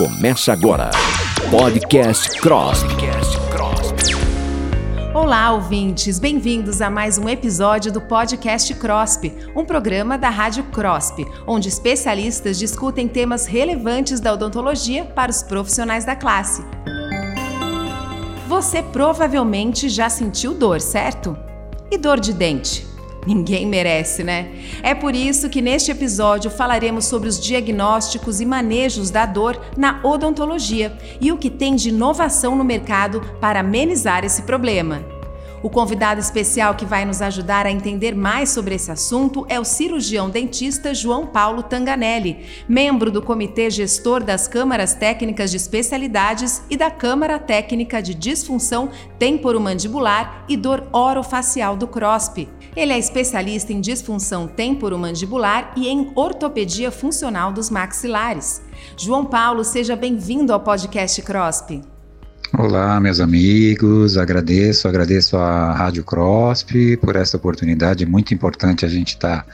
Começa agora. Podcast Cross. Olá, ouvintes! Bem-vindos a mais um episódio do Podcast CROSP, um programa da Rádio CROSP, onde especialistas discutem temas relevantes da odontologia para os profissionais da classe. Você provavelmente já sentiu dor, certo? E dor de dente? Ninguém merece, né? É por isso que neste episódio falaremos sobre os diagnósticos e manejos da dor na odontologia e o que tem de inovação no mercado para amenizar esse problema. O convidado especial que vai nos ajudar a entender mais sobre esse assunto é o cirurgião dentista João Paulo Tanganelli, membro do Comitê Gestor das Câmaras Técnicas de Especialidades e da Câmara Técnica de Disfunção Temporomandibular e Dor Orofacial do CROSP. Ele é especialista em disfunção temporomandibular e em ortopedia funcional dos maxilares. João Paulo, seja bem-vindo ao podcast CROSP. Olá, meus amigos, agradeço, agradeço à Rádio CROSP por essa oportunidade, muito importante a gente estar tá,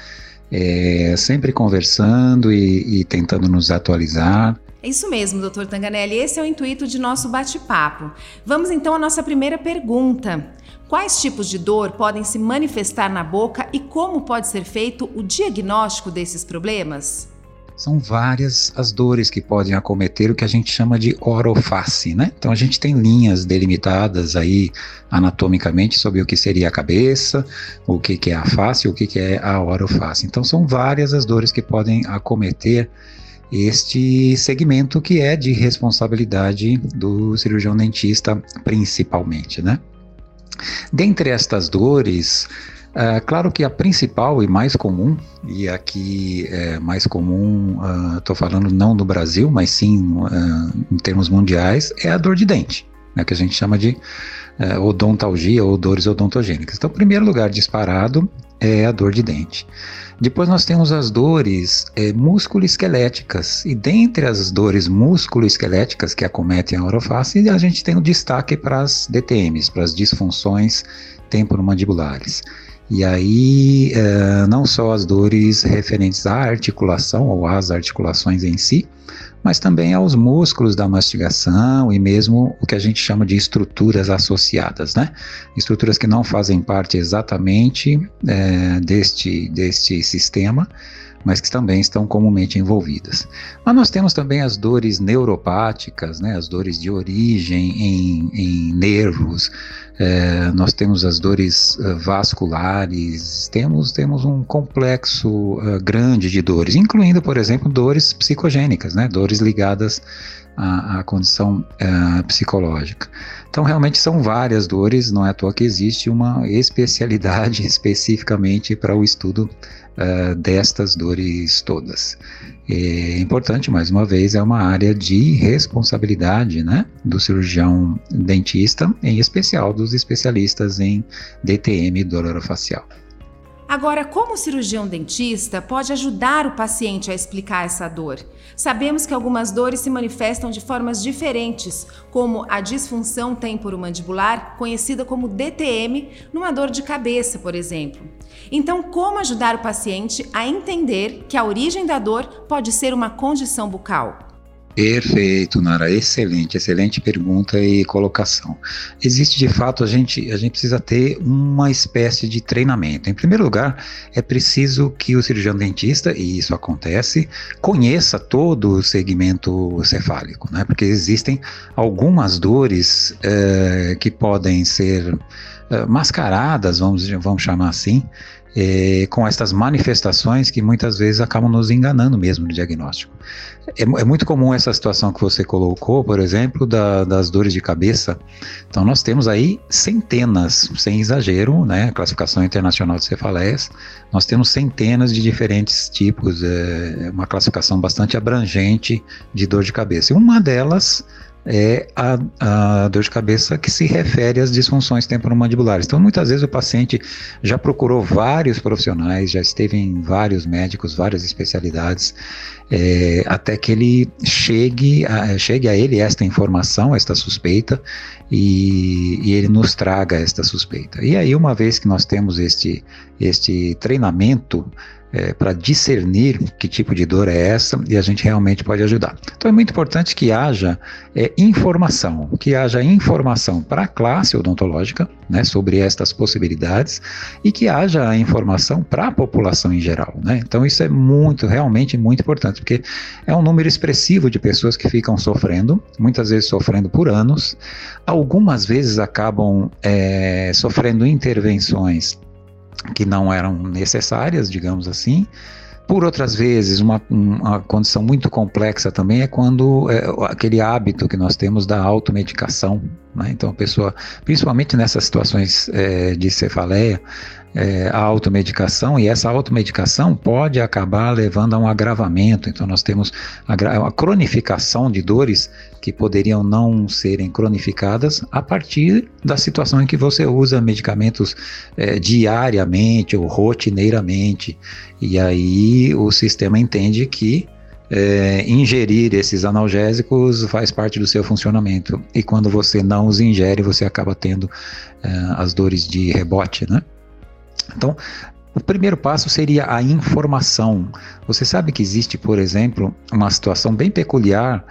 é, sempre conversando e, e tentando nos atualizar. É isso mesmo, doutor Tanganelli, esse é o intuito de nosso bate-papo. Vamos então à nossa primeira pergunta. Quais tipos de dor podem se manifestar na boca e como pode ser feito o diagnóstico desses problemas? São várias as dores que podem acometer o que a gente chama de oroface, né? Então a gente tem linhas delimitadas aí anatomicamente sobre o que seria a cabeça, o que, que é a face, o que, que é a oroface. Então são várias as dores que podem acometer este segmento que é de responsabilidade do cirurgião dentista principalmente, né? Dentre estas dores, uh, claro que a principal e mais comum, e aqui é mais comum, estou uh, falando não do Brasil, mas sim uh, em termos mundiais, é a dor de dente, né, que a gente chama de odontalgia ou dores odontogênicas. Então, primeiro lugar disparado é a dor de dente. Depois nós temos as dores é, musculoesqueléticas, e dentre as dores musculoesqueléticas que acometem a oroface, a gente tem o destaque para as DTMs, para as disfunções temporomandibulares. E aí, é, não só as dores referentes à articulação ou às articulações em si, mas também aos músculos da mastigação e mesmo o que a gente chama de estruturas associadas, né? Estruturas que não fazem parte exatamente é, deste, deste sistema, mas que também estão comumente envolvidas. Mas nós temos também as dores neuropáticas, né, as dores de origem em, em nervos, é, nós temos as dores uh, vasculares, temos, temos um complexo uh, grande de dores, incluindo, por exemplo, dores psicogênicas, né, dores ligadas à, à condição uh, psicológica. Então, realmente são várias dores, não é à toa que existe uma especialidade especificamente para o estudo uh, destas dores todas. É importante, mais uma vez, é uma área de responsabilidade né, do cirurgião dentista, em especial dos especialistas em DTM facial. Agora, como o cirurgião dentista pode ajudar o paciente a explicar essa dor? Sabemos que algumas dores se manifestam de formas diferentes, como a disfunção temporomandibular, conhecida como DTM, numa dor de cabeça, por exemplo. Então, como ajudar o paciente a entender que a origem da dor pode ser uma condição bucal? Perfeito, Nara. Excelente, excelente pergunta e colocação. Existe de fato, a gente, a gente precisa ter uma espécie de treinamento. Em primeiro lugar, é preciso que o cirurgião dentista, e isso acontece, conheça todo o segmento cefálico, né? Porque existem algumas dores é, que podem ser é, mascaradas, vamos, vamos chamar assim, é, com estas manifestações que muitas vezes acabam nos enganando mesmo no diagnóstico. É, é muito comum essa situação que você colocou, por exemplo, da, das dores de cabeça. Então, nós temos aí centenas, sem exagero, né, classificação internacional de cefaleias, nós temos centenas de diferentes tipos, é, uma classificação bastante abrangente de dor de cabeça. E uma delas é a, a, dor de cabeça que se refere às disfunções temporomandibulares. Então, muitas vezes o paciente já procurou vários profissionais, já esteve em vários médicos, várias especialidades, é, até que ele chegue a, chegue a ele esta informação, esta suspeita, e, e, ele nos traga esta suspeita. E aí, uma vez que nós temos este, este treinamento é, para discernir que tipo de dor é essa e a gente realmente pode ajudar. Então é muito importante que haja é, informação, que haja informação para a classe odontológica né, sobre estas possibilidades e que haja informação para a população em geral. Né? Então isso é muito, realmente muito importante, porque é um número expressivo de pessoas que ficam sofrendo, muitas vezes sofrendo por anos, algumas vezes acabam é, sofrendo intervenções que não eram necessárias, digamos assim. Por outras vezes, uma, uma condição muito complexa também é quando é, aquele hábito que nós temos da automedicação. Né? Então, a pessoa, principalmente nessas situações é, de cefaleia, é, a automedicação, e essa automedicação pode acabar levando a um agravamento. Então, nós temos a, a cronificação de dores que poderiam não serem cronificadas a partir da situação em que você usa medicamentos é, diariamente ou rotineiramente. E aí o sistema entende que é, ingerir esses analgésicos faz parte do seu funcionamento. E quando você não os ingere, você acaba tendo é, as dores de rebote, né? Então, o primeiro passo seria a informação. Você sabe que existe, por exemplo, uma situação bem peculiar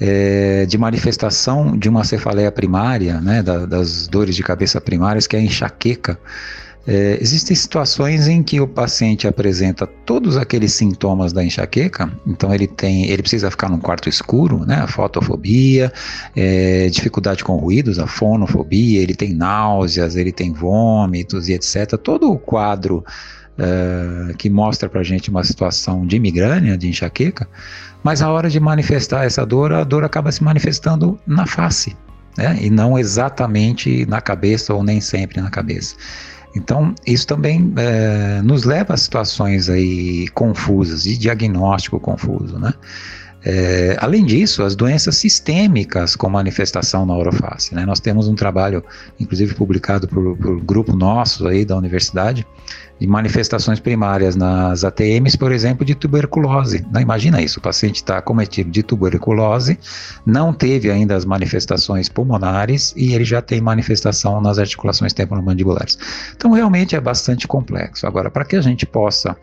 é, de manifestação de uma cefaleia primária, né, da, das dores de cabeça primárias, que é a enxaqueca. É, existem situações em que o paciente apresenta todos aqueles sintomas da enxaqueca, então ele tem, ele precisa ficar num quarto escuro, né, fotofobia, é, dificuldade com ruídos, a fonofobia, ele tem náuseas, ele tem vômitos e etc. Todo o quadro é, que mostra para gente uma situação de migrânia, de enxaqueca, mas a hora de manifestar essa dor, a dor acaba se manifestando na face, né, e não exatamente na cabeça ou nem sempre na cabeça. Então, isso também é, nos leva a situações aí confusas, de diagnóstico confuso, né? É, além disso, as doenças sistêmicas com manifestação na oroface. Né? Nós temos um trabalho, inclusive publicado por, por grupo nosso aí da universidade, manifestações primárias nas ATMs, por exemplo, de tuberculose. Né? Imagina isso, o paciente está cometido de tuberculose, não teve ainda as manifestações pulmonares e ele já tem manifestação nas articulações temporomandibular. Então, realmente é bastante complexo. Agora, para que a gente possa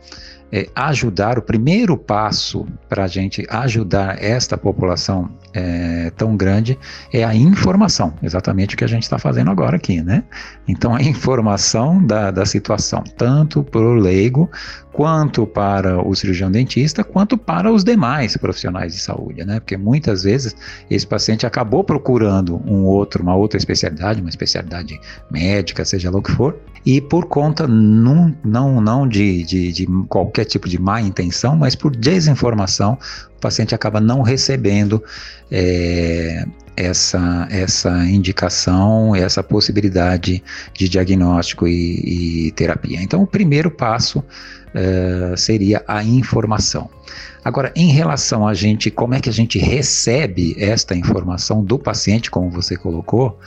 é, ajudar, o primeiro passo para a gente ajudar esta população é, tão grande é a informação, exatamente o que a gente está fazendo agora aqui, né? Então, a informação da, da situação, tanto para o leigo, quanto para o cirurgião dentista, quanto para os demais profissionais de saúde, né? Porque muitas vezes esse paciente acabou procurando um outro, uma outra especialidade, uma especialidade médica, seja lá o que for, e por conta não, não, não de, de, de qualquer tipo de má intenção, mas por desinformação, o paciente acaba não recebendo é, essa, essa indicação, essa possibilidade de diagnóstico e, e terapia. Então, o primeiro passo é, seria a informação. Agora, em relação a gente, como é que a gente recebe esta informação do paciente, como você colocou,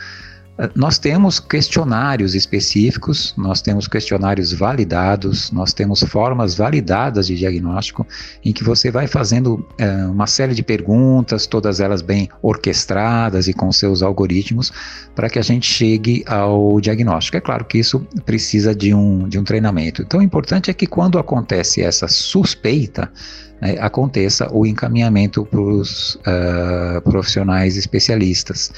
nós temos questionários específicos, nós temos questionários validados, nós temos formas validadas de diagnóstico em que você vai fazendo é, uma série de perguntas, todas elas bem orquestradas e com seus algoritmos, para que a gente chegue ao diagnóstico. É claro que isso precisa de um, de um treinamento. Então, o importante é que quando acontece essa suspeita, né, aconteça o encaminhamento para os uh, profissionais especialistas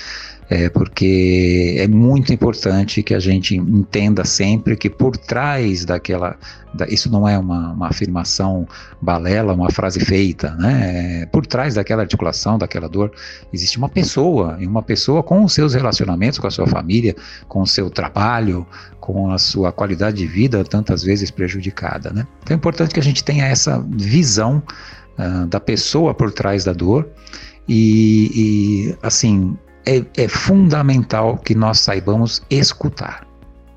é, porque é muito importante que a gente entenda sempre que por trás daquela. Da, isso não é uma, uma, afirmação balela, uma frase feita, né? É, por trás daquela articulação, daquela dor, existe uma pessoa, e uma pessoa com os seus relacionamentos com a sua família, com o seu trabalho, com a sua qualidade de vida tantas vezes prejudicada, né? Então é importante que a gente tenha essa visão uh, da pessoa por trás da dor. E, e, assim, é, é fundamental que nós saibamos escutar.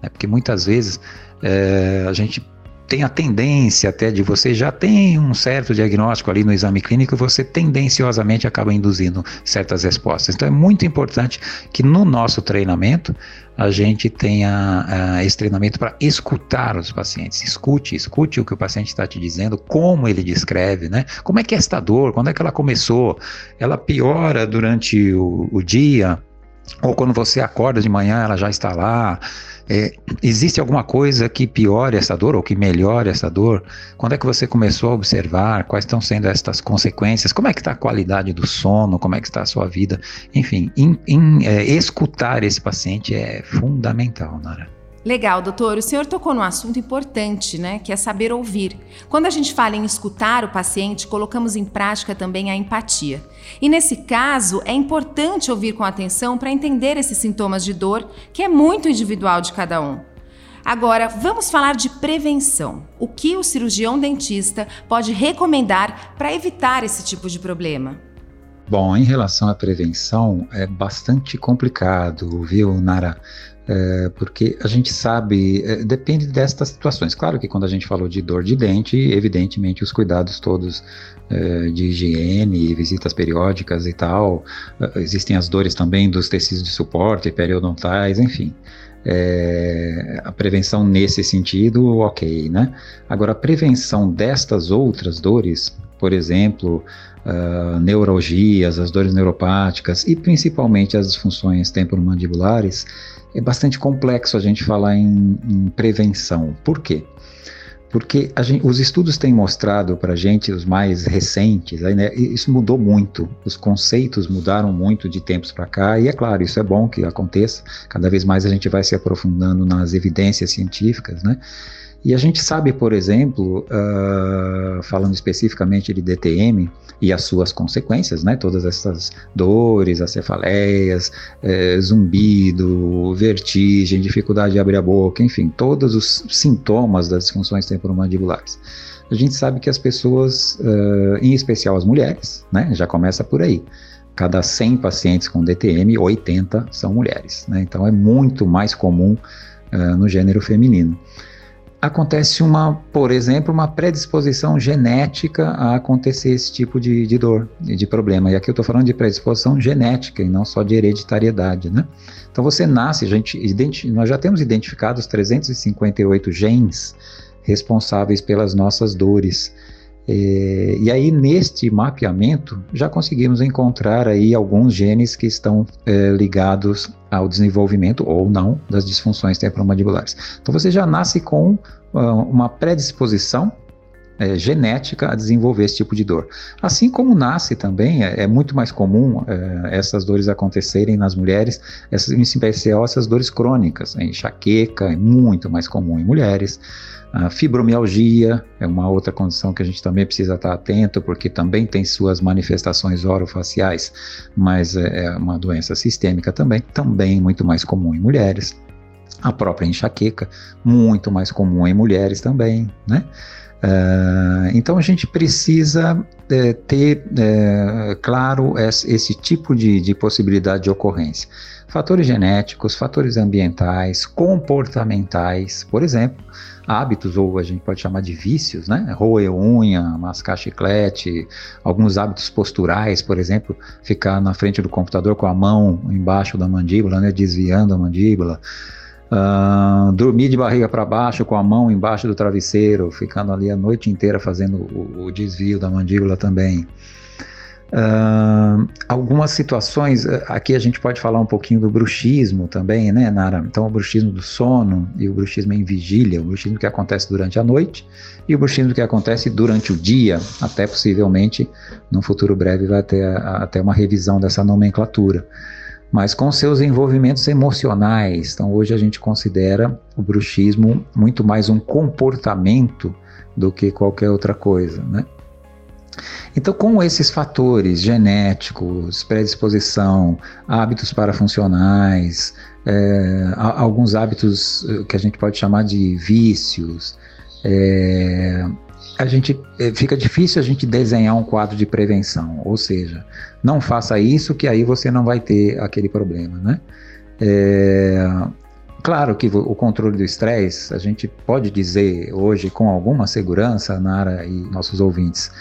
Né? Porque muitas vezes é, a gente tem a tendência até de você já tem um certo diagnóstico ali no exame clínico você tendenciosamente acaba induzindo certas respostas. Então é muito importante que no nosso treinamento a gente tenha uh, esse treinamento para escutar os pacientes. Escute, escute o que o paciente está te dizendo, como ele descreve, né? Como é que é esta dor? Quando é que ela começou? Ela piora durante o, o dia? Ou quando você acorda de manhã, ela já está lá. É, existe alguma coisa que piore essa dor ou que melhore essa dor? Quando é que você começou a observar? Quais estão sendo estas consequências? Como é que está a qualidade do sono? Como é que está a sua vida? Enfim, in, in, é, escutar esse paciente é fundamental, Nara. Legal, doutor. O senhor tocou num assunto importante, né? Que é saber ouvir. Quando a gente fala em escutar o paciente, colocamos em prática também a empatia. E nesse caso, é importante ouvir com atenção para entender esses sintomas de dor, que é muito individual de cada um. Agora, vamos falar de prevenção. O que o cirurgião dentista pode recomendar para evitar esse tipo de problema? Bom, em relação à prevenção, é bastante complicado, viu, Nara? É, porque a gente sabe, é, depende destas situações. Claro que quando a gente falou de dor de dente, evidentemente os cuidados todos é, de higiene, visitas periódicas e tal, é, existem as dores também dos tecidos de suporte, periodontais, enfim. É, a prevenção nesse sentido, ok, né? Agora, a prevenção destas outras dores, por exemplo, uh, neuralgias, as dores neuropáticas e principalmente as disfunções temporomandibulares, é bastante complexo a gente falar em, em prevenção. Por quê? Porque gente, os estudos têm mostrado para a gente, os mais recentes, aí, né, isso mudou muito, os conceitos mudaram muito de tempos para cá, e é claro, isso é bom que aconteça, cada vez mais a gente vai se aprofundando nas evidências científicas, né? E a gente sabe, por exemplo, uh, falando especificamente de DTM e as suas consequências, né, todas essas dores, as cefaleias, eh, zumbido, vertigem, dificuldade de abrir a boca, enfim, todos os sintomas das disfunções temporomandibulares. A gente sabe que as pessoas, uh, em especial as mulheres, né, já começa por aí cada 100 pacientes com DTM, 80 são mulheres. Né? Então é muito mais comum uh, no gênero feminino acontece uma, por exemplo, uma predisposição genética a acontecer esse tipo de, de dor, de problema. E aqui eu estou falando de predisposição genética e não só de hereditariedade, né? Então você nasce, gente, nós já temos identificado os 358 genes responsáveis pelas nossas dores. É, e aí, neste mapeamento, já conseguimos encontrar aí alguns genes que estão é, ligados ao desenvolvimento ou não das disfunções temporomandibulares. Então, você já nasce com uh, uma predisposição é, genética a desenvolver esse tipo de dor. Assim como nasce também, é, é muito mais comum é, essas dores acontecerem nas mulheres, essas, em especial essas dores crônicas, a enxaqueca é muito mais comum em mulheres. A fibromialgia é uma outra condição que a gente também precisa estar atento, porque também tem suas manifestações orofaciais, mas é, é uma doença sistêmica também, também muito mais comum em mulheres. A própria enxaqueca, muito mais comum em mulheres também, né? Uh, então a gente precisa é, ter é, claro esse, esse tipo de, de, possibilidade de ocorrência. Fatores genéticos, fatores ambientais, comportamentais, por exemplo, hábitos, ou a gente pode chamar de vícios, né? Roer unha, mascar chiclete, alguns hábitos posturais, por exemplo, ficar na frente do computador com a mão embaixo da mandíbula, né? Desviando a mandíbula. Uh, dormir de barriga para baixo com a mão embaixo do travesseiro, ficando ali a noite inteira fazendo o, o desvio da mandíbula também. Uh, algumas situações, eh, aqui a gente pode falar um pouquinho do bruxismo também, né, Nara? Então, o bruxismo do sono e o bruxismo em vigília, o bruxismo que acontece durante a noite e o bruxismo que acontece durante o dia, até possivelmente, num futuro breve, vai ter até uma revisão dessa nomenclatura. Mas com seus envolvimentos emocionais, então hoje a gente considera o bruxismo muito mais um comportamento do que qualquer outra coisa, né? Então, com esses fatores genéticos, predisposição, hábitos parafuncionais, é, alguns hábitos eh, que a gente pode chamar de vícios, é, a gente é, fica difícil a gente desenhar um quadro de prevenção, ou seja, não faça isso que aí você não vai ter aquele problema, né? É, claro que o controle do estresse, a gente pode dizer hoje com alguma segurança, Nara e nossos ouvintes,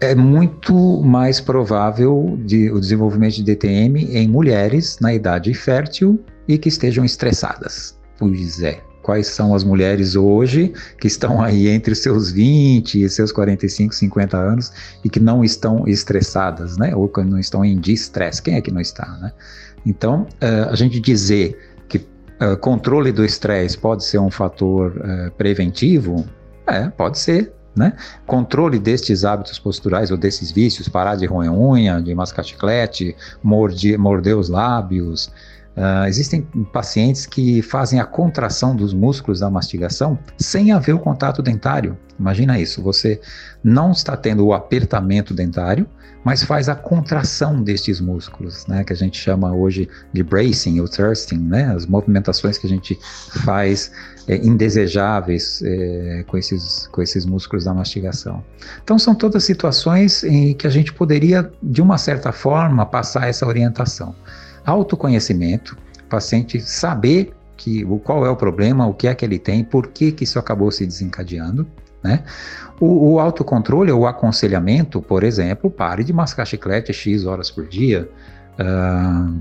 é muito mais provável de, o desenvolvimento de DTM em mulheres na idade fértil e que estejam estressadas. Pois é, quais são as mulheres hoje que estão aí entre seus 20 e seus 45, 50 anos e que não estão estressadas, né? Ou que não estão em distress. Quem é que não está, né? Então, uh, a gente dizer que uh, controle do estresse pode ser um fator uh, preventivo, é, pode ser, né? Controle destes hábitos posturais ou desses vícios, parar de roer unha, de mascar chiclete, morder, morder os lábios, Uh, existem pacientes que fazem a contração dos músculos da mastigação sem haver o contato dentário. Imagina isso, você não está tendo o apertamento dentário, mas faz a contração destes músculos, né, que a gente chama hoje de bracing ou thrusting, né, as movimentações que a gente faz é, indesejáveis é, com, esses, com esses músculos da mastigação. Então são todas situações em que a gente poderia, de uma certa forma, passar essa orientação autoconhecimento, o paciente saber que, qual é o problema, o que é que ele tem, por que, que isso acabou se desencadeando. Né? O, o autocontrole ou aconselhamento, por exemplo, pare de mascar chiclete X horas por dia. Uh,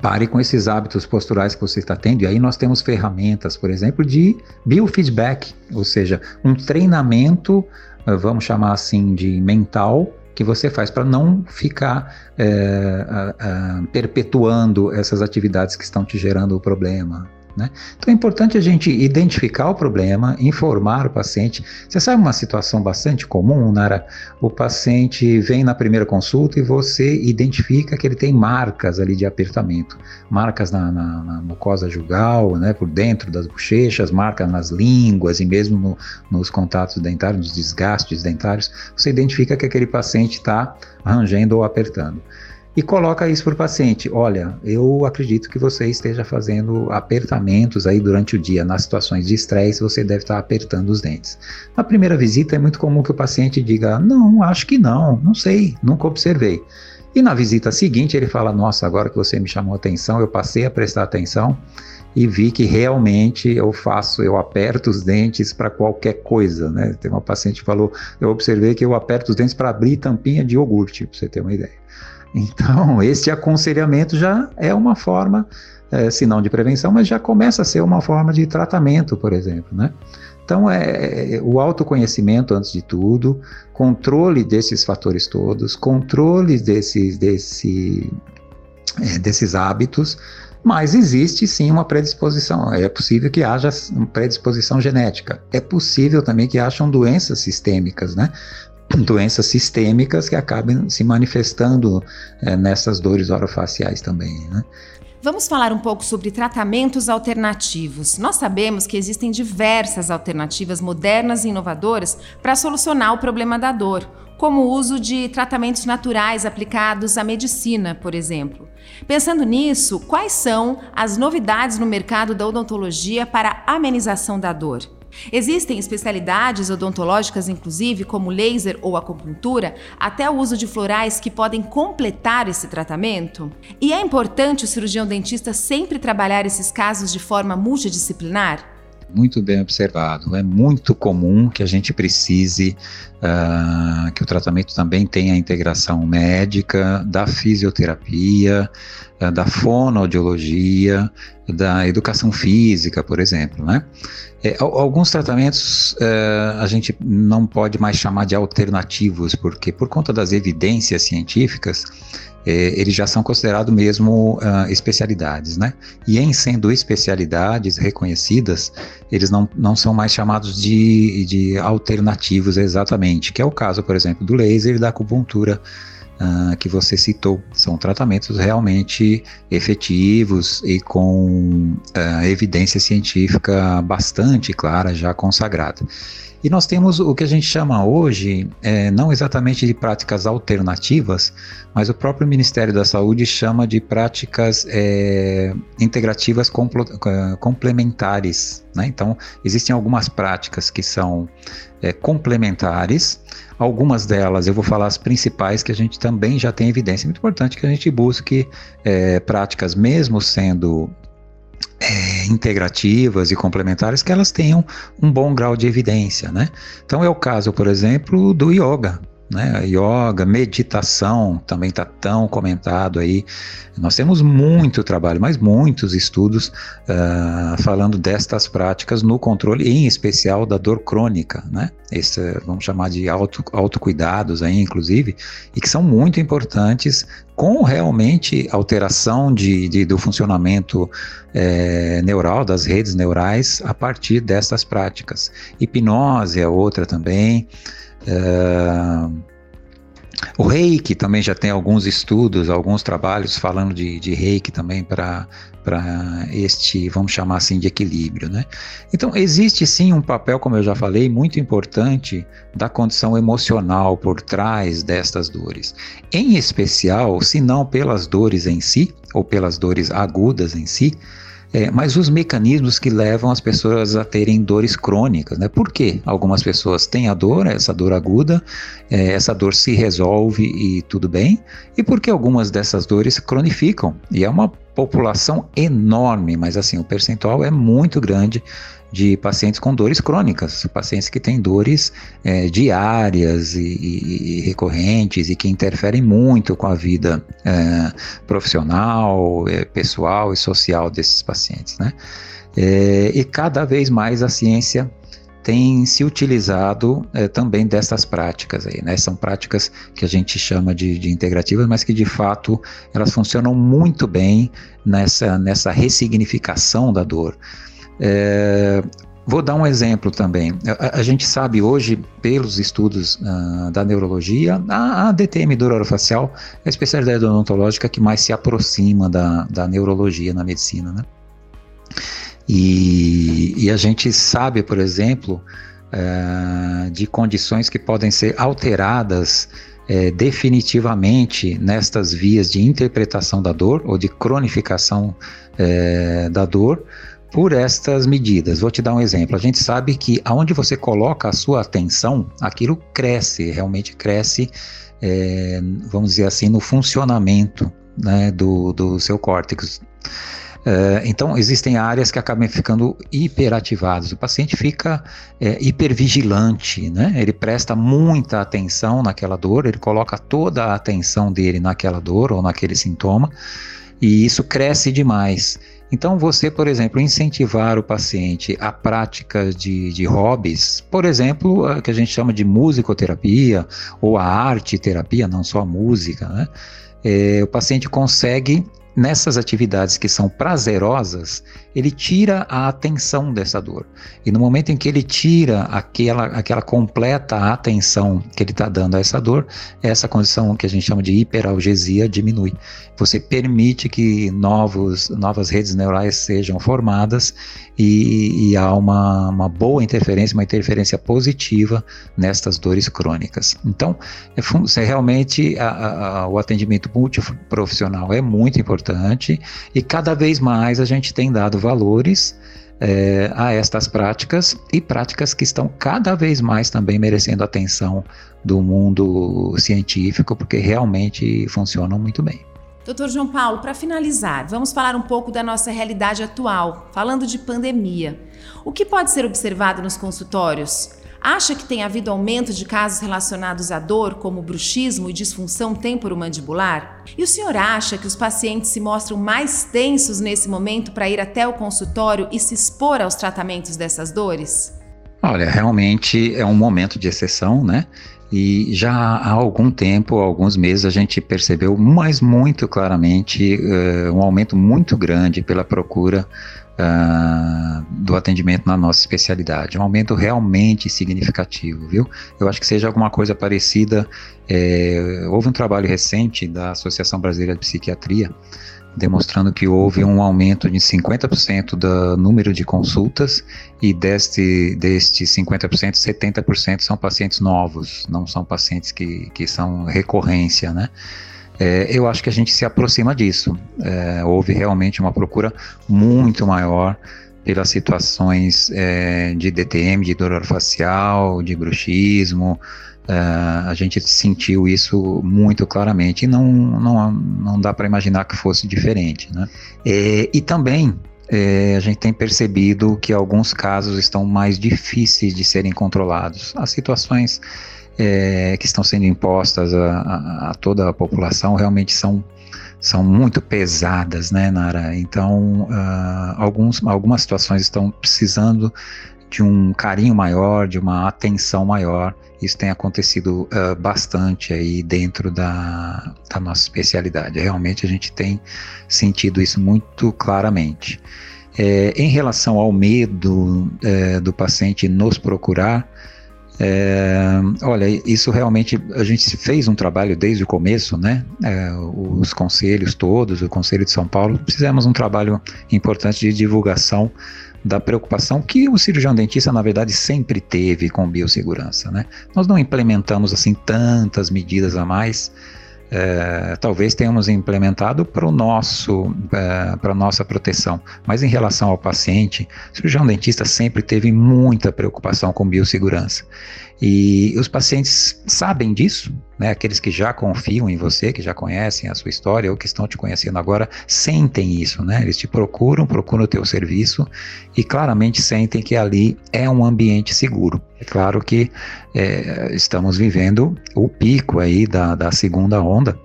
pare com esses hábitos posturais que você está tendo. E aí nós temos ferramentas, por exemplo, de biofeedback, ou seja, um treinamento, vamos chamar assim, de mental, que você faz para não ficar é, perpetuando essas atividades que estão te gerando o problema. Né? Então é importante a gente identificar o problema, informar o paciente. Você sabe uma situação bastante comum, Nara? O paciente vem na primeira consulta e você identifica que ele tem marcas ali de apertamento, marcas na, na, na mucosa jugal, né, por dentro das bochechas, marcas nas línguas e mesmo no, nos contatos dentários, nos desgastes dentários. Você identifica que aquele paciente está rangendo ou apertando e coloca isso para o paciente. Olha, eu acredito que você esteja fazendo apertamentos aí durante o dia. Nas situações de estresse, você deve estar apertando os dentes. Na primeira visita, é muito comum que o paciente diga: Não, acho que não, não sei, nunca observei. E na visita seguinte, ele fala: Nossa, agora que você me chamou atenção, eu passei a prestar atenção e vi que realmente eu faço, eu aperto os dentes para qualquer coisa, né? Tem uma paciente que falou, eu observei que eu aperto os dentes para abrir tampinha de iogurte, para você ter uma ideia. Então, este aconselhamento já é uma forma, é, se não de prevenção, mas já começa a ser uma forma de tratamento, por exemplo, né? Então, é, é o autoconhecimento, antes de tudo, controle desses fatores todos, controle desses, desse, é, desses hábitos, mas existe sim uma predisposição. É possível que haja predisposição genética. É possível também que hajam doenças sistêmicas, né? doenças sistêmicas que acabem se manifestando é, nessas dores orofaciais também, né? Vamos falar um pouco sobre tratamentos alternativos. Nós sabemos que existem diversas alternativas modernas e inovadoras para solucionar o problema da dor, como o uso de tratamentos naturais aplicados à medicina, por exemplo. Pensando nisso, quais são as novidades no mercado da odontologia para amenização da dor? Existem especialidades odontológicas, inclusive, como laser ou acupuntura, até o uso de florais que podem completar esse tratamento? E é importante o cirurgião dentista sempre trabalhar esses casos de forma multidisciplinar? Muito bem observado. É muito comum que a gente precise uh, que o tratamento também tenha a integração médica, da fisioterapia, uh, da fonoaudiologia, da educação física, por exemplo, né? É, alguns tratamentos uh, a gente não pode mais chamar de alternativos, porque por conta das evidências científicas, é, eles já são considerados mesmo uh, especialidades, né? E em sendo especialidades reconhecidas, eles não, não são mais chamados de, de alternativos exatamente, que é o caso, por exemplo, do laser e da acupuntura uh, que você citou. São tratamentos realmente efetivos e com uh, evidência científica bastante clara, já consagrada. E nós temos o que a gente chama hoje, é, não exatamente de práticas alternativas, mas o próprio Ministério da Saúde chama de práticas é, integrativas complementares. Né? Então, existem algumas práticas que são é, complementares, algumas delas eu vou falar as principais que a gente também já tem evidência. É muito importante que a gente busque é, práticas, mesmo sendo é, integrativas e complementares que elas tenham um bom grau de evidência, né? Então é o caso, por exemplo, do yoga. Né? Yoga, meditação também está tão comentado aí. Nós temos muito trabalho, mas muitos estudos uh, falando destas práticas no controle, em especial da dor crônica, né? Esse, vamos chamar de auto, autocuidados aí, inclusive, e que são muito importantes com realmente alteração de, de do funcionamento é, neural, das redes neurais, a partir dessas práticas. Hipnose é outra também. Uh, o reiki também já tem alguns estudos, alguns trabalhos falando de, de reiki também para este, vamos chamar assim, de equilíbrio. Né? Então, existe sim um papel, como eu já falei, muito importante da condição emocional por trás destas dores. Em especial, se não pelas dores em si, ou pelas dores agudas em si, é, mas os mecanismos que levam as pessoas a terem dores crônicas, né? Por quê? Algumas pessoas têm a dor, essa dor aguda, é, essa dor se resolve e tudo bem, e porque algumas dessas dores cronificam, e é uma população enorme, mas assim, o percentual é muito grande de pacientes com dores crônicas, pacientes que têm dores é, diárias e, e, e, recorrentes e que interferem muito com a vida é, profissional, é, pessoal e social desses pacientes, né? É, e cada vez mais a ciência tem se utilizado é, também dessas práticas aí, né? São práticas que a gente chama de, de, integrativas, mas que de fato elas funcionam muito bem nessa, nessa ressignificação da dor. É, vou dar um exemplo também. A, a, gente sabe hoje, pelos estudos uh, da neurologia, a, a DTM orofacial é a especialidade odontológica que mais se aproxima da, da neurologia na medicina, né? E, e a gente sabe, por exemplo, uh, de condições que podem ser alteradas é, definitivamente nestas vias de interpretação da dor ou de cronificação é, da dor por estas medidas. Vou te dar um exemplo. A gente sabe que aonde você coloca a sua atenção, aquilo cresce, realmente cresce, é, vamos dizer assim, no funcionamento né, do, do seu córtex. É, então, existem áreas que acabam ficando hiperativadas. O paciente fica é, hipervigilante, né? ele presta muita atenção naquela dor, ele coloca toda a atenção dele naquela dor ou naquele sintoma, e isso cresce demais. Então, você, por exemplo, incentivar o paciente a prática de, de hobbies, por exemplo, a que a gente chama de musicoterapia ou a arte terapia, não só a música, né? É, o paciente consegue nessas atividades que são prazerosas, ele tira a atenção dessa dor. E no momento em que ele tira aquela, aquela completa atenção que ele está dando a essa dor, essa condição que a gente chama de hiperalgesia diminui. Você permite que novos, novas redes neurais sejam formadas e, e há uma, uma boa interferência, uma interferência positiva nestas dores crônicas. Então, é, é realmente a, a, o atendimento multiprofissional é muito importante e cada vez mais a gente tem dado valores é, a estas práticas e práticas que estão cada vez mais também merecendo atenção do mundo científico, porque realmente funcionam muito bem. Doutor João Paulo, para finalizar, vamos falar um pouco da nossa realidade atual, falando de pandemia. O que pode ser observado nos consultórios? Acha que tem havido aumento de casos relacionados à dor, como bruxismo e disfunção temporomandibular? E o senhor acha que os pacientes se mostram mais tensos nesse momento para ir até o consultório e se expor aos tratamentos dessas dores? Olha, realmente é um momento de exceção, né? E já há algum tempo, alguns meses, a gente percebeu, mas muito claramente, uh, um aumento muito grande pela procura uh, do atendimento na nossa especialidade. Um aumento realmente significativo, viu? Eu acho que seja alguma coisa parecida. É, houve um trabalho recente da Associação Brasileira de Psiquiatria demonstrando que houve um aumento de 50% do número de consultas e deste, deste 50%, 70% são pacientes novos, não são pacientes que, que são recorrência, né? É, eu acho que a gente se aproxima disso. É, houve realmente uma procura muito maior pelas situações é, de DTM, de dor facial, de bruxismo, Uh, a gente sentiu isso muito claramente e não, não, não dá para imaginar que fosse diferente. Né? É, e também é, a gente tem percebido que alguns casos estão mais difíceis de serem controlados. As situações é, que estão sendo impostas a, a, a, toda a população realmente são, são muito pesadas, né, Nara? Então, uh, alguns, algumas situações estão precisando de um carinho maior, de uma atenção maior. Isso tem acontecido uh, bastante aí dentro da, da nossa especialidade. Realmente a gente tem sentido isso muito claramente. É, em relação ao medo é, do paciente nos procurar, é, olha, isso realmente a gente fez um trabalho desde o começo, né? É, os conselhos todos, o Conselho de São Paulo, fizemos um trabalho importante de divulgação da preocupação que o cirurgião dentista, na verdade, sempre teve com biossegurança, né? Nós não implementamos assim tantas medidas a mais. É, talvez tenhamos implementado para nosso é, para nossa proteção, mas em relação ao paciente, o cirurgião dentista sempre teve muita preocupação com biossegurança e os pacientes sabem disso, né? Aqueles que já confiam em você, que já conhecem a sua história ou que estão te conhecendo agora, sentem isso, né? Eles te procuram, procuram o teu serviço e claramente sentem que ali é um ambiente seguro. É claro que é, estamos vivendo o pico aí da, da segunda onda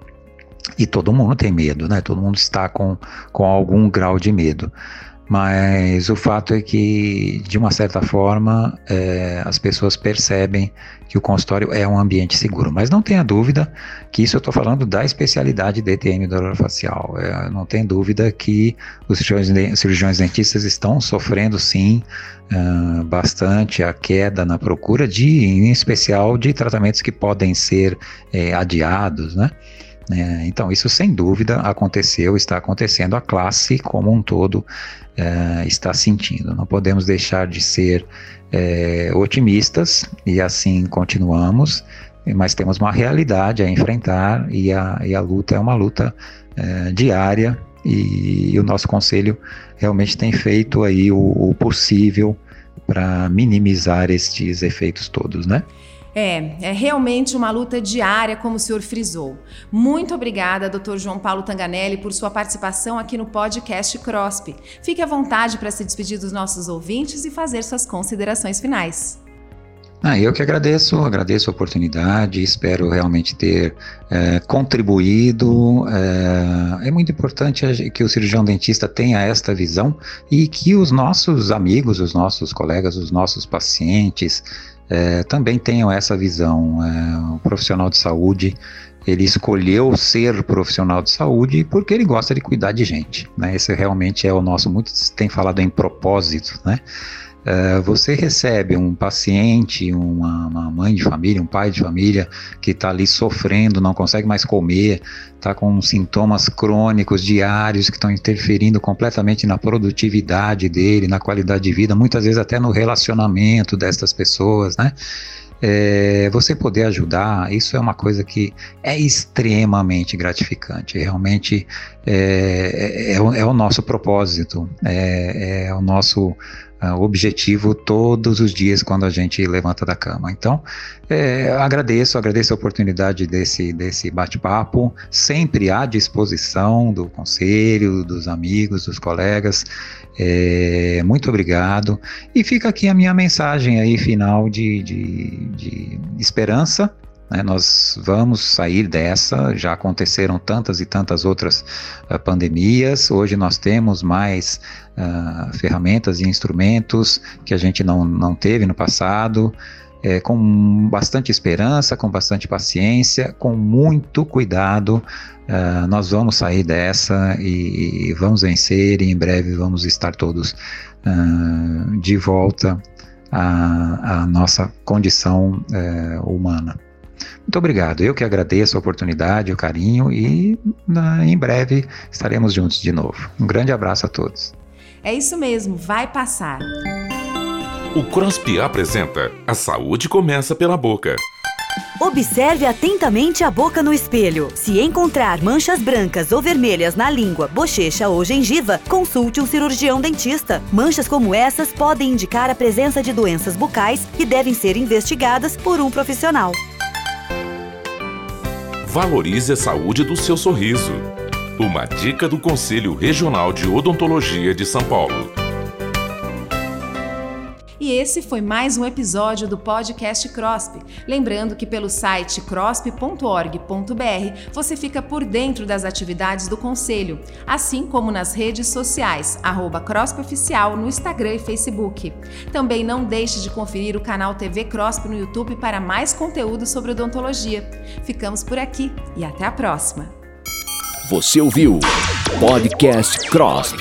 e todo mundo tem medo, né? Todo mundo está com, com algum grau de medo. Mas o fato é que, de uma certa forma, é, as pessoas percebem que o consultório é um ambiente seguro. Mas não tenha dúvida que isso eu estou falando da especialidade DTM do orofacial. É, não tem dúvida que os cirurgiões, dentistas estão sofrendo, sim, uh, bastante a queda na procura de, em especial, de tratamentos que podem ser é, adiados, né? É, então, isso sem dúvida aconteceu, está acontecendo, a classe como um todo é, está sentindo. Não podemos deixar de ser é, otimistas e assim continuamos, mas temos uma realidade a enfrentar e a, e a luta é uma luta é, diária e, e, o nosso conselho realmente tem feito aí o, o possível para minimizar estes efeitos todos, né? É, é realmente uma luta diária, como o senhor frisou. Muito obrigada, Dr. João Paulo Tanganelli, por sua participação aqui no podcast CROSP. Fique à vontade para se despedir dos nossos ouvintes e fazer suas considerações finais. Ah, eu que agradeço, agradeço a oportunidade, espero realmente ter é, contribuído. É, é, muito importante que o cirurgião dentista tenha esta visão e que os nossos amigos, os nossos colegas, os nossos pacientes, é, também tenham essa visão. É, o profissional de saúde ele escolheu ser profissional de saúde porque ele gosta de cuidar de gente. Né? Esse realmente é o nosso. Muitos têm falado em propósito, né? Uh, você recebe um paciente, uma, uma, mãe de família, um pai de família que está ali sofrendo, não consegue mais comer, está com sintomas crônicos diários que estão interferindo completamente na produtividade dele, na qualidade de vida, muitas vezes até no relacionamento destas pessoas, né? É, você poder ajudar, isso é uma coisa que é extremamente gratificante. Realmente é, é, é, o, é o, nosso propósito, é o nosso uh, objetivo todos os dias quando a gente levanta da cama. Então, é, agradeço, agradeço a oportunidade desse, desse bate-papo, sempre à disposição do conselho, dos amigos, dos colegas. É, muito obrigado. E fica aqui a minha mensagem aí final de, de, de esperança né? Nós vamos sair dessa, já aconteceram tantas e tantas outras uh, pandemias, hoje nós temos mais uh, ferramentas e instrumentos que a gente não, não teve no passado. É, com bastante esperança, com bastante paciência, com muito cuidado, uh, nós vamos sair dessa e, e, vamos vencer. E em breve vamos estar todos uh, de volta à, nossa condição uh, humana. Muito obrigado. Eu que agradeço a oportunidade, o carinho e na, em breve estaremos juntos de novo. Um grande abraço a todos. É isso mesmo, vai passar. O CROSP apresenta A Saúde Começa pela Boca. Observe atentamente a boca no espelho. Se encontrar manchas brancas ou vermelhas na língua, bochecha ou gengiva, consulte um cirurgião dentista. Manchas como essas podem indicar a presença de doenças bucais que devem ser investigadas por um profissional. Valorize a saúde do seu sorriso. Uma dica do Conselho Regional de Odontologia de São Paulo. E esse foi mais um episódio do podcast CROSP. Lembrando que pelo site crosp.org.br você fica por dentro das atividades do Conselho, assim como nas redes sociais, arroba CROSP Oficial no Instagram e Facebook. Também não deixe de conferir o canal TV CROSP no YouTube para mais conteúdo sobre odontologia. Ficamos por aqui e até a próxima! Você ouviu Podcast Cross.